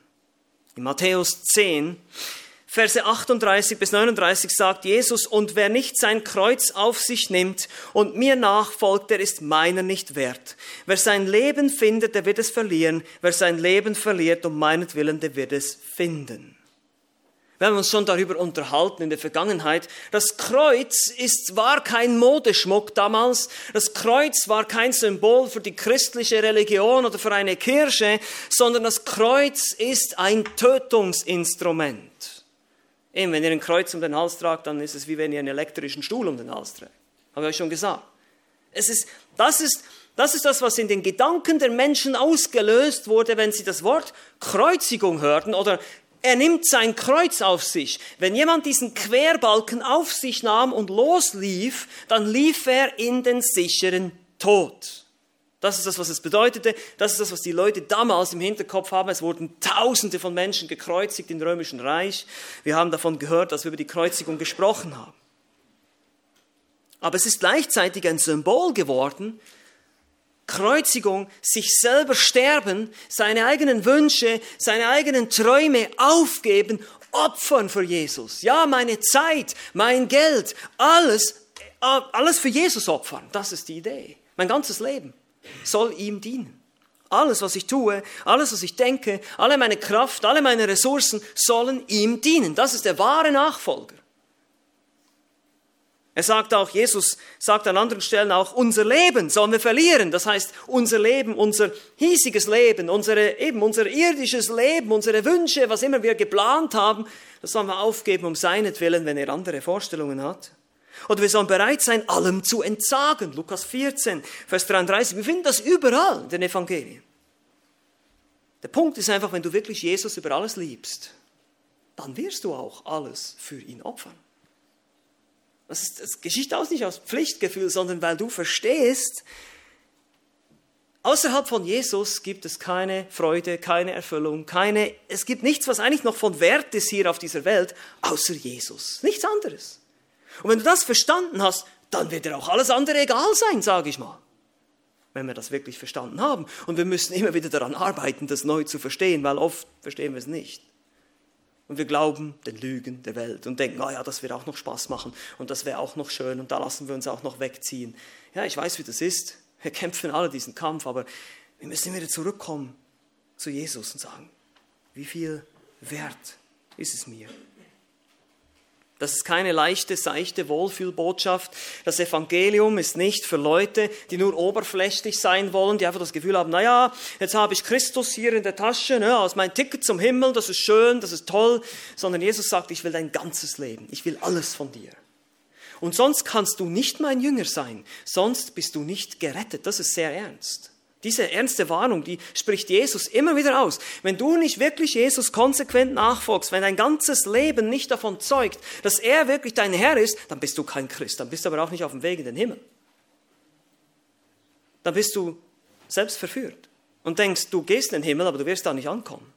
In Matthäus 10, Verse 38 bis 39 sagt Jesus, und wer nicht sein Kreuz auf sich nimmt und mir nachfolgt, der ist meiner nicht wert. Wer sein Leben findet, der wird es verlieren. Wer sein Leben verliert um meinetwillen, der wird es finden. Wir haben uns schon darüber unterhalten in der Vergangenheit. Das Kreuz ist, war kein Modeschmuck damals. Das Kreuz war kein Symbol für die christliche Religion oder für eine Kirche, sondern das Kreuz ist ein Tötungsinstrument. Eben, wenn ihr ein Kreuz um den Hals tragt, dann ist es wie wenn ihr einen elektrischen Stuhl um den Hals trägt. Habe ich euch schon gesagt. Es ist, das ist, das ist das, was in den Gedanken der Menschen ausgelöst wurde, wenn sie das Wort Kreuzigung hörten oder er nimmt sein Kreuz auf sich. Wenn jemand diesen Querbalken auf sich nahm und loslief, dann lief er in den sicheren Tod. Das ist das, was es bedeutete. Das ist das, was die Leute damals im Hinterkopf haben. Es wurden Tausende von Menschen gekreuzigt im Römischen Reich. Wir haben davon gehört, dass wir über die Kreuzigung gesprochen haben. Aber es ist gleichzeitig ein Symbol geworden Kreuzigung, sich selber sterben, seine eigenen Wünsche, seine eigenen Träume aufgeben, opfern für Jesus. Ja, meine Zeit, mein Geld, alles, äh, alles für Jesus opfern. Das ist die Idee. Mein ganzes Leben soll ihm dienen. Alles, was ich tue, alles, was ich denke, alle meine Kraft, alle meine Ressourcen sollen ihm dienen. Das ist der wahre Nachfolger. Er sagt auch, Jesus sagt an anderen Stellen auch, unser Leben sollen wir verlieren. Das heißt, unser Leben, unser hiesiges Leben, unsere, eben unser irdisches Leben, unsere Wünsche, was immer wir geplant haben, das sollen wir aufgeben um seinetwillen, wenn er andere Vorstellungen hat. Oder wir sollen bereit sein, allem zu entsagen. Lukas 14, Vers 33. Wir finden das überall in den Evangelien. Der Punkt ist einfach, wenn du wirklich Jesus über alles liebst, dann wirst du auch alles für ihn opfern. Das, ist, das geschieht auch nicht aus Pflichtgefühl, sondern weil du verstehst, außerhalb von Jesus gibt es keine Freude, keine Erfüllung, keine, es gibt nichts, was eigentlich noch von Wert ist hier auf dieser Welt, außer Jesus. Nichts anderes. Und wenn du das verstanden hast, dann wird dir auch alles andere egal sein, sage ich mal. Wenn wir das wirklich verstanden haben. Und wir müssen immer wieder daran arbeiten, das neu zu verstehen, weil oft verstehen wir es nicht. Und wir glauben den Lügen der Welt und denken, oh ja, das wird auch noch Spaß machen und das wäre auch noch schön und da lassen wir uns auch noch wegziehen. Ja, ich weiß, wie das ist. Wir kämpfen alle diesen Kampf, aber wir müssen wieder zurückkommen zu Jesus und sagen, wie viel Wert ist es mir? Das ist keine leichte, seichte Wohlfühlbotschaft. Das Evangelium ist nicht für Leute, die nur oberflächlich sein wollen, die einfach das Gefühl haben, naja, jetzt habe ich Christus hier in der Tasche, ne, als mein Ticket zum Himmel, das ist schön, das ist toll, sondern Jesus sagt, ich will dein ganzes Leben, ich will alles von dir. Und sonst kannst du nicht mein Jünger sein, sonst bist du nicht gerettet. Das ist sehr ernst. Diese ernste Warnung, die spricht Jesus immer wieder aus. Wenn du nicht wirklich Jesus konsequent nachfolgst, wenn dein ganzes Leben nicht davon zeugt, dass er wirklich dein Herr ist, dann bist du kein Christ, dann bist du aber auch nicht auf dem Weg in den Himmel. Dann bist du selbst verführt und denkst, du gehst in den Himmel, aber du wirst da nicht ankommen.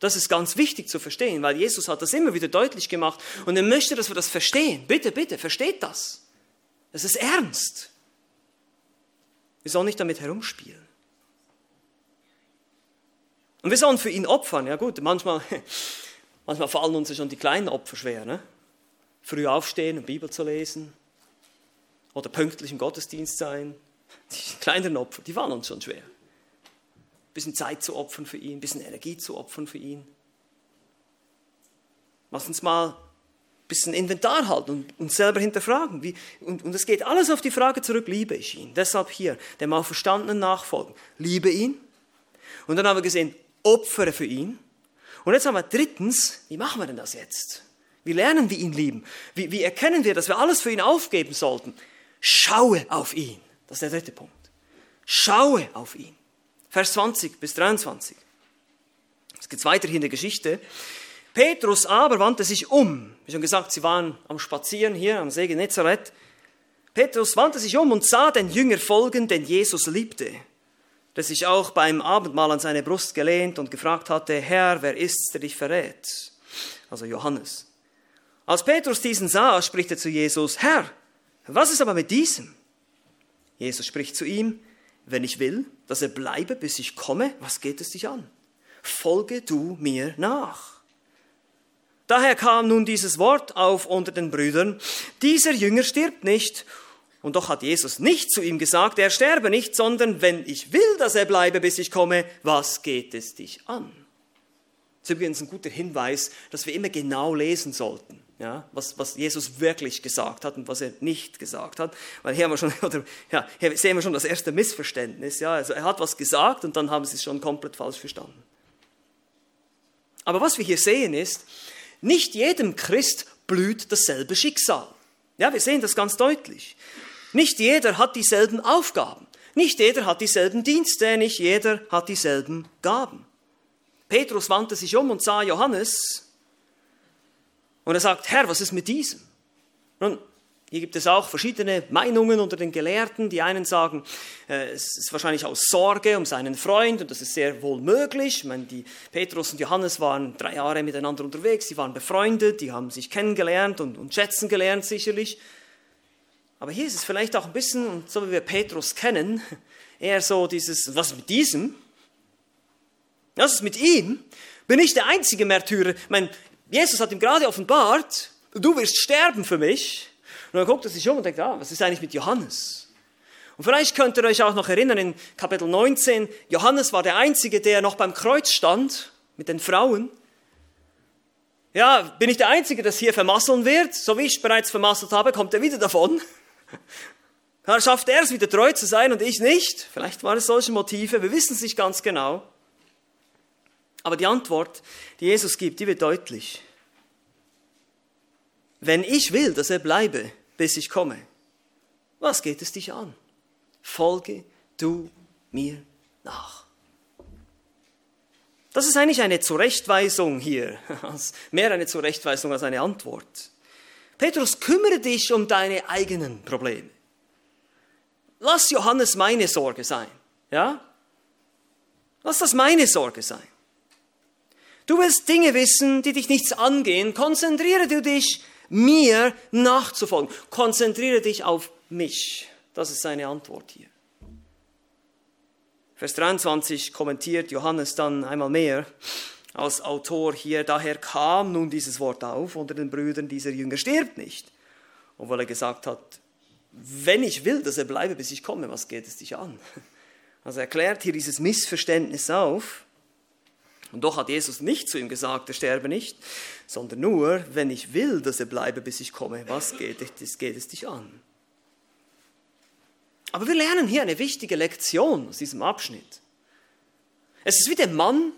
Das ist ganz wichtig zu verstehen, weil Jesus hat das immer wieder deutlich gemacht und er möchte, dass wir das verstehen. Bitte, bitte, versteht das. Es ist ernst. Wir sollen nicht damit herumspielen. Und wir sollen für ihn opfern. Ja gut, manchmal, manchmal fallen uns ja schon die kleinen Opfer schwer. Ne? Früh aufstehen und Bibel zu lesen. Oder pünktlich im Gottesdienst sein. Die kleineren Opfer, die fallen uns schon schwer. Ein bisschen Zeit zu opfern für ihn, ein bisschen Energie zu opfern für ihn. Lass uns mal bisschen Inventar halten und uns selber hinterfragen. Wie, und, und es geht alles auf die Frage zurück, liebe ich ihn? Deshalb hier, dem Auferstandenen nachfolgen. Liebe ihn. Und dann haben wir gesehen, opfere für ihn. Und jetzt haben wir drittens, wie machen wir denn das jetzt? Wie lernen wir ihn lieben? Wie, wie erkennen wir, dass wir alles für ihn aufgeben sollten? Schaue auf ihn. Das ist der dritte Punkt. Schaue auf ihn. Vers 20 bis 23. Es geht weiter hier in der Geschichte. Petrus aber wandte sich um. Wie schon gesagt, sie waren am Spazieren hier am See Genezareth. Petrus wandte sich um und sah den Jünger folgen, den Jesus liebte, der sich auch beim Abendmahl an seine Brust gelehnt und gefragt hatte, Herr, wer ist's, der dich verrät? Also Johannes. Als Petrus diesen sah, spricht er zu Jesus, Herr, was ist aber mit diesem? Jesus spricht zu ihm, wenn ich will, dass er bleibe, bis ich komme, was geht es dich an? Folge du mir nach. Daher kam nun dieses Wort auf unter den Brüdern, dieser Jünger stirbt nicht. Und doch hat Jesus nicht zu ihm gesagt, er sterbe nicht, sondern wenn ich will, dass er bleibe, bis ich komme, was geht es dich an? Das ist übrigens ein guter Hinweis, dass wir immer genau lesen sollten, ja, was, was Jesus wirklich gesagt hat und was er nicht gesagt hat. Weil hier, haben wir schon, oder, ja, hier sehen wir schon das erste Missverständnis. Ja, also er hat was gesagt und dann haben sie es schon komplett falsch verstanden. Aber was wir hier sehen ist, nicht jedem Christ blüht dasselbe Schicksal. Ja, wir sehen das ganz deutlich. Nicht jeder hat dieselben Aufgaben. Nicht jeder hat dieselben Dienste. Nicht jeder hat dieselben Gaben. Petrus wandte sich um und sah Johannes. Und er sagt, Herr, was ist mit diesem? Nun, hier gibt es auch verschiedene Meinungen unter den Gelehrten. Die einen sagen, äh, es ist wahrscheinlich aus Sorge um seinen Freund und das ist sehr wohl möglich. Ich meine, die Petrus und Johannes waren drei Jahre miteinander unterwegs, sie waren befreundet, die haben sich kennengelernt und, und schätzen gelernt sicherlich. Aber hier ist es vielleicht auch ein bisschen, so wie wir Petrus kennen, eher so dieses, was mit diesem? Was ist mit ihm? Bin ich der einzige Märtyrer? Ich meine, Jesus hat ihm gerade offenbart, du wirst sterben für mich. Und dann guckt er sich um und denkt, ah, was ist eigentlich mit Johannes? Und vielleicht könnt ihr euch auch noch erinnern, in Kapitel 19, Johannes war der Einzige, der noch beim Kreuz stand, mit den Frauen. Ja, bin ich der Einzige, der hier vermasseln wird? So wie ich bereits vermasselt habe, kommt er wieder davon. Da schafft er es wieder treu zu sein und ich nicht. Vielleicht waren es solche Motive, wir wissen es nicht ganz genau. Aber die Antwort, die Jesus gibt, die wird deutlich. Wenn ich will, dass er bleibe, bis ich komme, was geht es dich an? Folge du mir nach. Das ist eigentlich eine Zurechtweisung hier, mehr eine Zurechtweisung als eine Antwort. Petrus, kümmere dich um deine eigenen Probleme. Lass Johannes meine Sorge sein, ja? Lass das meine Sorge sein. Du willst Dinge wissen, die dich nichts angehen. Konzentriere du dich, mir nachzufolgen. Konzentriere dich auf mich. Das ist seine Antwort hier. Vers 23 kommentiert Johannes dann einmal mehr als Autor hier, daher kam nun dieses Wort auf unter den Brüdern, dieser Jünger stirbt nicht. Obwohl er gesagt hat, wenn ich will, dass er bleibe, bis ich komme, was geht es dich an? Also er klärt hier dieses Missverständnis auf. Und doch hat Jesus nicht zu ihm gesagt, er sterbe nicht, sondern nur, wenn ich will, dass er bleibe, bis ich komme, was geht, das geht es dich an? Aber wir lernen hier eine wichtige Lektion aus diesem Abschnitt. Es ist wie der Mann,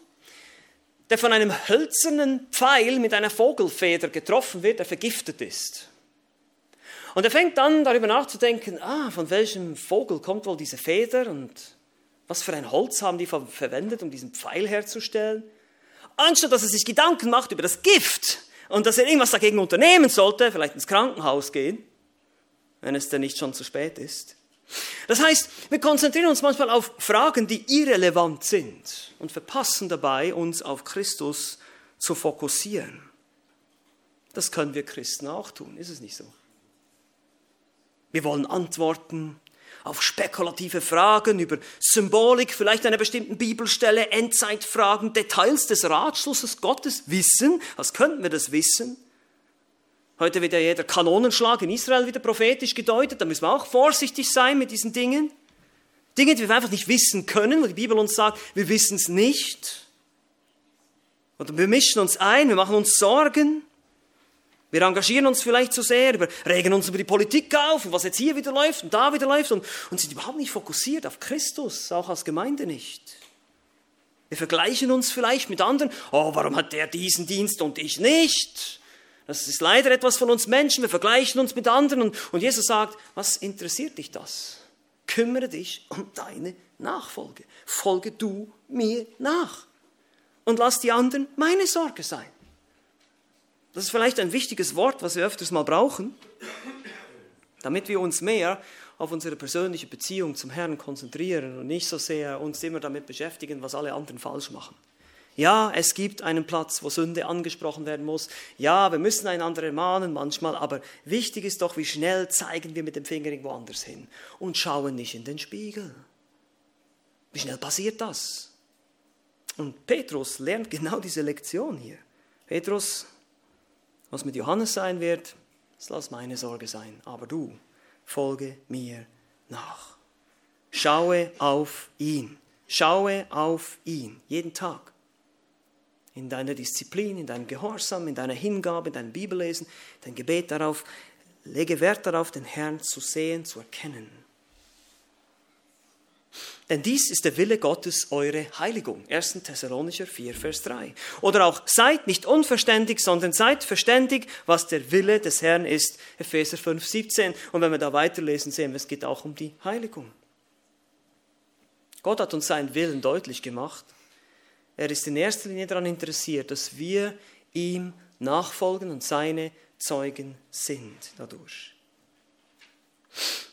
der von einem hölzernen Pfeil mit einer Vogelfeder getroffen wird, der vergiftet ist. Und er fängt dann darüber nachzudenken, ah, von welchem Vogel kommt wohl diese Feder und was für ein Holz haben die verwendet, um diesen Pfeil herzustellen. Anstatt dass er sich Gedanken macht über das Gift und dass er irgendwas dagegen unternehmen sollte, vielleicht ins Krankenhaus gehen, wenn es denn nicht schon zu spät ist. Das heißt, wir konzentrieren uns manchmal auf Fragen, die irrelevant sind und verpassen dabei, uns auf Christus zu fokussieren. Das können wir Christen auch tun, ist es nicht so? Wir wollen Antworten auf spekulative Fragen über Symbolik, vielleicht einer bestimmten Bibelstelle, Endzeitfragen, Details des Ratschlusses Gottes wissen. Was könnten wir das wissen? Heute wird ja jeder Kanonenschlag in Israel wieder prophetisch gedeutet. Da müssen wir auch vorsichtig sein mit diesen Dingen. Dinge, die wir einfach nicht wissen können, wo die Bibel uns sagt, wir wissen es nicht. Oder wir mischen uns ein, wir machen uns Sorgen. Wir engagieren uns vielleicht zu sehr, wir regen uns über die Politik auf und was jetzt hier wieder läuft und da wieder läuft und, und sind überhaupt nicht fokussiert auf Christus, auch als Gemeinde nicht. Wir vergleichen uns vielleicht mit anderen. Oh, warum hat der diesen Dienst und ich nicht? Das ist leider etwas von uns Menschen. Wir vergleichen uns mit anderen und, und Jesus sagt, was interessiert dich das? Kümmere dich um deine Nachfolge. Folge du mir nach. Und lass die anderen meine Sorge sein. Das ist vielleicht ein wichtiges Wort, was wir öfters mal brauchen, damit wir uns mehr auf unsere persönliche Beziehung zum Herrn konzentrieren und nicht so sehr uns immer damit beschäftigen, was alle anderen falsch machen. Ja, es gibt einen Platz, wo Sünde angesprochen werden muss. Ja, wir müssen einander ermahnen manchmal, aber wichtig ist doch, wie schnell zeigen wir mit dem Finger irgendwo anders hin und schauen nicht in den Spiegel. Wie schnell passiert das? Und Petrus lernt genau diese Lektion hier. Petrus, was mit Johannes sein wird, das lass meine Sorge sein, aber du folge mir nach. Schaue auf ihn. Schaue auf ihn jeden Tag in deiner Disziplin, in deinem Gehorsam, in deiner Hingabe, in deinem Bibellesen, dein Gebet darauf, lege Wert darauf, den Herrn zu sehen, zu erkennen. Denn dies ist der Wille Gottes, eure Heiligung. 1. Thessalonicher 4, Vers 3. Oder auch, seid nicht unverständig, sondern seid verständig, was der Wille des Herrn ist. Epheser 5, 17. Und wenn wir da weiterlesen, sehen wir, es geht auch um die Heiligung. Gott hat uns seinen Willen deutlich gemacht. Er ist in erster Linie daran interessiert, dass wir ihm nachfolgen und seine Zeugen sind dadurch.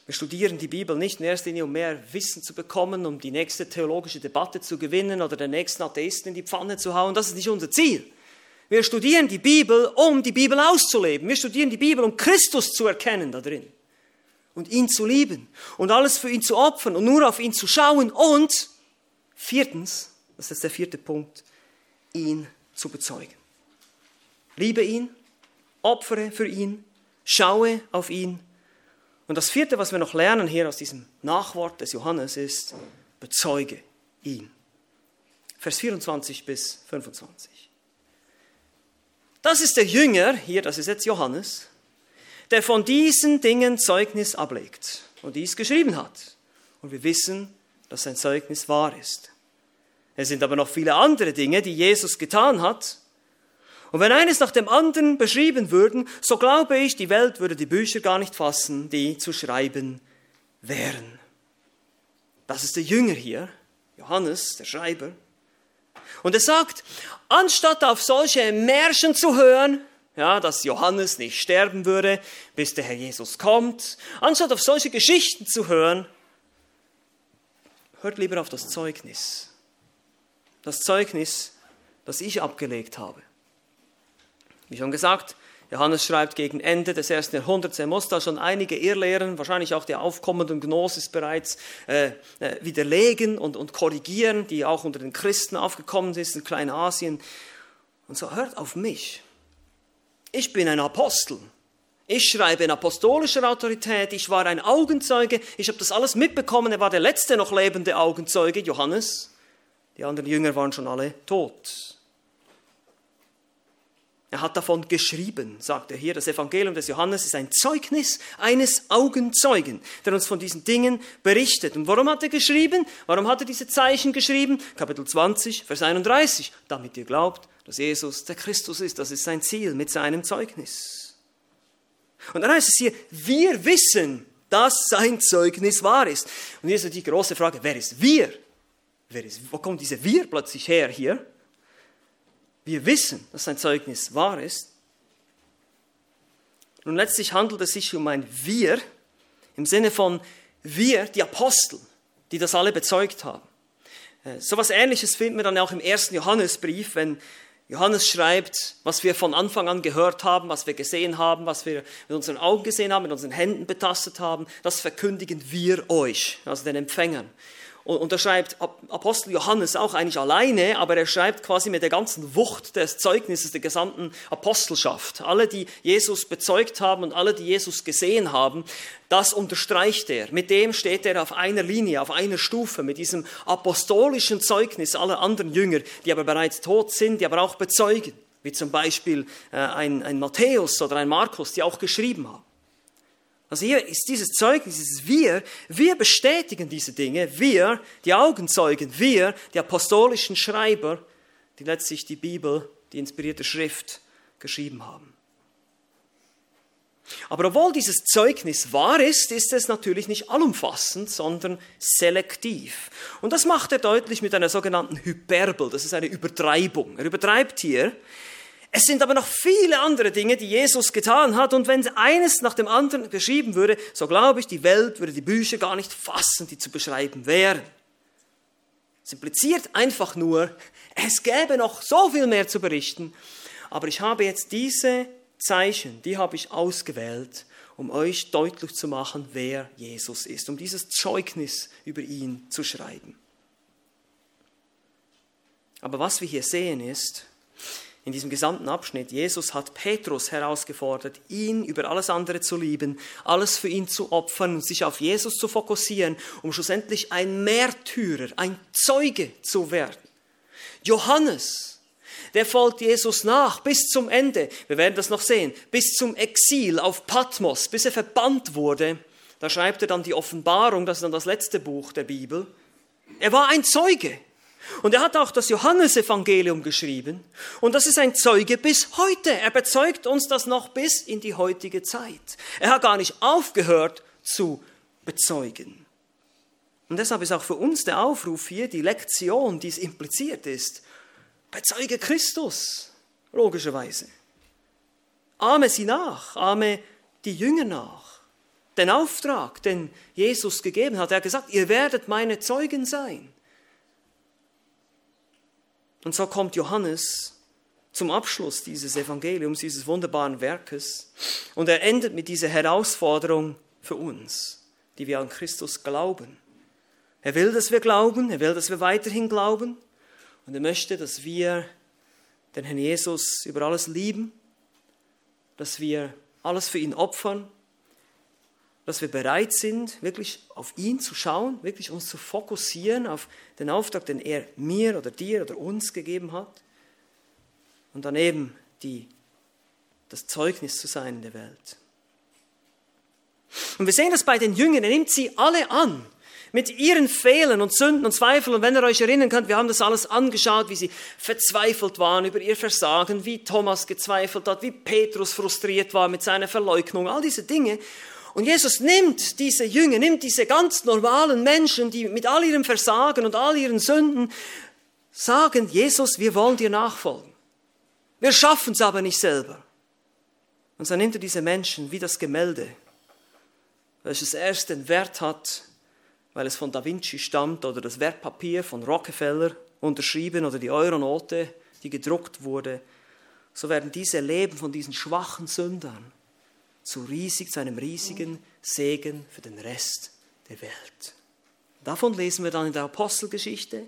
Wir studieren die Bibel nicht in erster Linie, um mehr Wissen zu bekommen, um die nächste theologische Debatte zu gewinnen oder den nächsten Atheisten in die Pfanne zu hauen. Das ist nicht unser Ziel. Wir studieren die Bibel, um die Bibel auszuleben. Wir studieren die Bibel, um Christus zu erkennen da drin. und ihn zu lieben und alles für ihn zu opfern und nur auf ihn zu schauen und viertens, das ist der vierte Punkt, ihn zu bezeugen. Liebe ihn, opfere für ihn, schaue auf ihn. Und das vierte, was wir noch lernen hier aus diesem Nachwort des Johannes ist, bezeuge ihn. Vers 24 bis 25. Das ist der Jünger, hier, das ist jetzt Johannes, der von diesen Dingen Zeugnis ablegt und dies geschrieben hat. Und wir wissen, dass sein Zeugnis wahr ist. Es sind aber noch viele andere Dinge, die Jesus getan hat. Und wenn eines nach dem anderen beschrieben würden, so glaube ich, die Welt würde die Bücher gar nicht fassen, die zu schreiben wären. Das ist der Jünger hier, Johannes, der Schreiber. Und er sagt, anstatt auf solche Märchen zu hören, ja, dass Johannes nicht sterben würde, bis der Herr Jesus kommt, anstatt auf solche Geschichten zu hören, hört lieber auf das Zeugnis. Das Zeugnis, das ich abgelegt habe. Wie schon gesagt, Johannes schreibt gegen Ende des ersten Jahrhunderts, er muss da schon einige Irrlehren, wahrscheinlich auch die aufkommenden Gnosis bereits äh, äh, widerlegen und, und korrigieren, die auch unter den Christen aufgekommen sind in Kleinasien. Und so hört auf mich. Ich bin ein Apostel. Ich schreibe in apostolischer Autorität, ich war ein Augenzeuge, ich habe das alles mitbekommen, er war der letzte noch lebende Augenzeuge, Johannes. Die anderen Jünger waren schon alle tot. Er hat davon geschrieben, sagt er hier. Das Evangelium des Johannes ist ein Zeugnis eines Augenzeugen, der uns von diesen Dingen berichtet. Und warum hat er geschrieben? Warum hat er diese Zeichen geschrieben? Kapitel 20, Vers 31. Damit ihr glaubt, dass Jesus der Christus ist. Das ist sein Ziel mit seinem Zeugnis. Und dann heißt es hier, wir wissen, dass sein Zeugnis wahr ist. Und hier ist die große Frage, wer ist wir? Wer ist, wo kommt diese wir plötzlich her hier? Wir wissen, dass sein Zeugnis wahr ist. Und letztlich handelt es sich um ein Wir im Sinne von wir, die Apostel, die das alle bezeugt haben. Äh, so etwas Ähnliches finden wir dann auch im ersten Johannesbrief, wenn Johannes schreibt, was wir von Anfang an gehört haben, was wir gesehen haben, was wir mit unseren Augen gesehen haben, mit unseren Händen betastet haben, das verkündigen wir euch, also den Empfängern. Und, da schreibt Apostel Johannes auch eigentlich alleine, aber er schreibt quasi mit der ganzen Wucht des Zeugnisses der gesamten Apostelschaft. Alle, die Jesus bezeugt haben und alle, die Jesus gesehen haben, das unterstreicht er. Mit dem steht er auf einer Linie, auf einer Stufe, mit diesem apostolischen Zeugnis aller anderen Jünger, die aber bereits tot sind, die aber auch bezeugen, wie zum Beispiel äh, ein, ein Matthäus oder ein Markus, die auch geschrieben haben. Also hier ist dieses Zeugnis, dieses Wir, wir bestätigen diese Dinge, wir, die Augenzeugen, wir, die apostolischen Schreiber, die letztlich die Bibel, die inspirierte Schrift geschrieben haben. Aber obwohl dieses Zeugnis wahr ist, ist es natürlich nicht allumfassend, sondern selektiv. Und das macht er deutlich mit einer sogenannten Hyperbel, das ist eine Übertreibung. Er übertreibt hier, es sind aber noch viele andere Dinge, die Jesus getan hat. Und wenn eines nach dem anderen beschrieben würde, so glaube ich, die Welt würde die Bücher gar nicht fassen, die zu beschreiben wären. Es impliziert einfach nur, es gäbe noch so viel mehr zu berichten. Aber ich habe jetzt diese Zeichen, die habe ich ausgewählt, um euch deutlich zu machen, wer Jesus ist, um dieses Zeugnis über ihn zu schreiben. Aber was wir hier sehen ist, in diesem gesamten Abschnitt. Jesus hat Petrus herausgefordert, ihn über alles andere zu lieben, alles für ihn zu opfern und sich auf Jesus zu fokussieren, um schlussendlich ein Märtyrer, ein Zeuge zu werden. Johannes, der folgt Jesus nach bis zum Ende. Wir werden das noch sehen. Bis zum Exil auf Patmos, bis er verbannt wurde. Da schreibt er dann die Offenbarung, das ist dann das letzte Buch der Bibel. Er war ein Zeuge. Und er hat auch das Johannesevangelium geschrieben. Und das ist ein Zeuge bis heute. Er bezeugt uns das noch bis in die heutige Zeit. Er hat gar nicht aufgehört zu bezeugen. Und deshalb ist auch für uns der Aufruf hier, die Lektion, die es impliziert ist, bezeuge Christus, logischerweise. Ahme sie nach, ahme die Jünger nach. Den Auftrag, den Jesus gegeben hat, er hat gesagt, ihr werdet meine Zeugen sein. Und so kommt Johannes zum Abschluss dieses Evangeliums, dieses wunderbaren Werkes. Und er endet mit dieser Herausforderung, für uns, die wir an Christus glauben. Er will, dass wir glauben, er will, dass wir weiterhin glauben und er möchte, dass wir den Herrn Jesus über alles lieben, dass wir alles für ihn opfern, dass wir bereit sind, wirklich auf ihn zu schauen, wirklich uns zu fokussieren auf den Auftrag, den er mir oder dir oder uns gegeben hat und daneben die, das Zeugnis zu sein in der Welt. Und wir sehen das bei den Jüngern, er nimmt sie alle an mit ihren Fehlern und Sünden und Zweifeln. Und wenn ihr euch erinnern könnt, wir haben das alles angeschaut, wie sie verzweifelt waren über ihr Versagen, wie Thomas gezweifelt hat, wie Petrus frustriert war mit seiner Verleugnung, all diese Dinge. Und Jesus nimmt diese Jünger, nimmt diese ganz normalen Menschen, die mit all ihrem Versagen und all ihren Sünden sagen, Jesus, wir wollen dir nachfolgen. Wir schaffen es aber nicht selber. Und so nimmt er diese Menschen wie das Gemälde, welches erst den Wert hat, weil es von Da Vinci stammt oder das Wertpapier von Rockefeller unterschrieben oder die Euronote, die gedruckt wurde, so werden diese Leben von diesen schwachen Sündern zu riesig, zu einem riesigen Segen für den Rest der Welt. Davon lesen wir dann in der Apostelgeschichte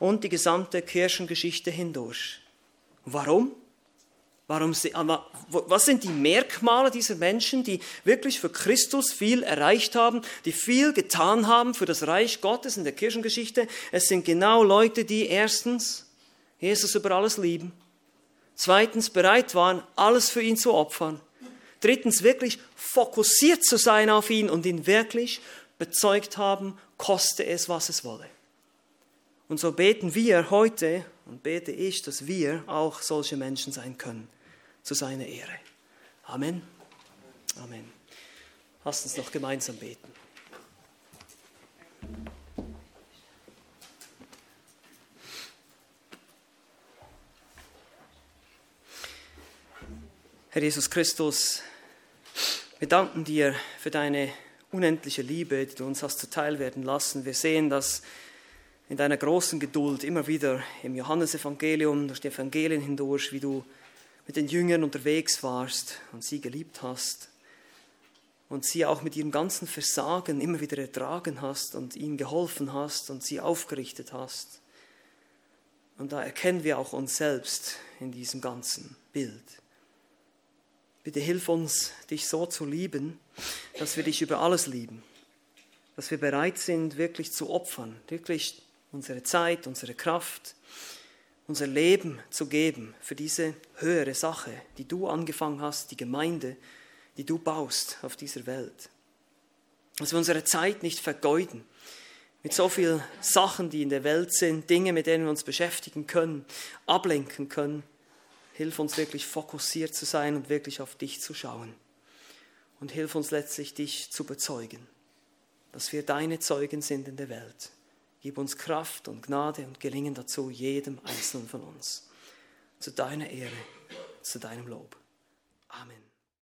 und die gesamte Kirchengeschichte hindurch. Warum? Warum, was sind die Merkmale dieser Menschen, die wirklich für Christus viel erreicht haben, die viel getan haben für das Reich Gottes in der Kirchengeschichte? Es sind genau Leute, die erstens Jesus über alles lieben, zweitens bereit waren, alles für ihn zu opfern, drittens wirklich fokussiert zu sein auf ihn und ihn wirklich bezeugt haben, koste es, was es wolle. Und so beten wir heute und bete ich, dass wir auch solche Menschen sein können zu seiner Ehre. Amen. Amen. Lasst uns noch gemeinsam beten. Herr Jesus Christus, wir danken dir für deine unendliche Liebe, die du uns hast zuteil werden lassen. Wir sehen das in deiner großen Geduld immer wieder im Johannesevangelium, durch die Evangelien hindurch, wie du mit den Jüngern unterwegs warst und sie geliebt hast und sie auch mit ihrem ganzen Versagen immer wieder ertragen hast und ihnen geholfen hast und sie aufgerichtet hast. Und da erkennen wir auch uns selbst in diesem ganzen Bild. Bitte hilf uns, dich so zu lieben, dass wir dich über alles lieben, dass wir bereit sind, wirklich zu opfern, wirklich unsere Zeit, unsere Kraft, unser Leben zu geben für diese höhere Sache, die du angefangen hast, die Gemeinde, die du baust auf dieser Welt. Dass wir unsere Zeit nicht vergeuden mit so vielen Sachen, die in der Welt sind, Dinge, mit denen wir uns beschäftigen können, ablenken können. Hilf uns wirklich fokussiert zu sein und wirklich auf dich zu schauen. Und hilf uns letztlich, dich zu bezeugen, dass wir deine Zeugen sind in der Welt. Gib uns Kraft und Gnade und Gelingen dazu, jedem Einzelnen von uns. Zu deiner Ehre, zu deinem Lob. Amen.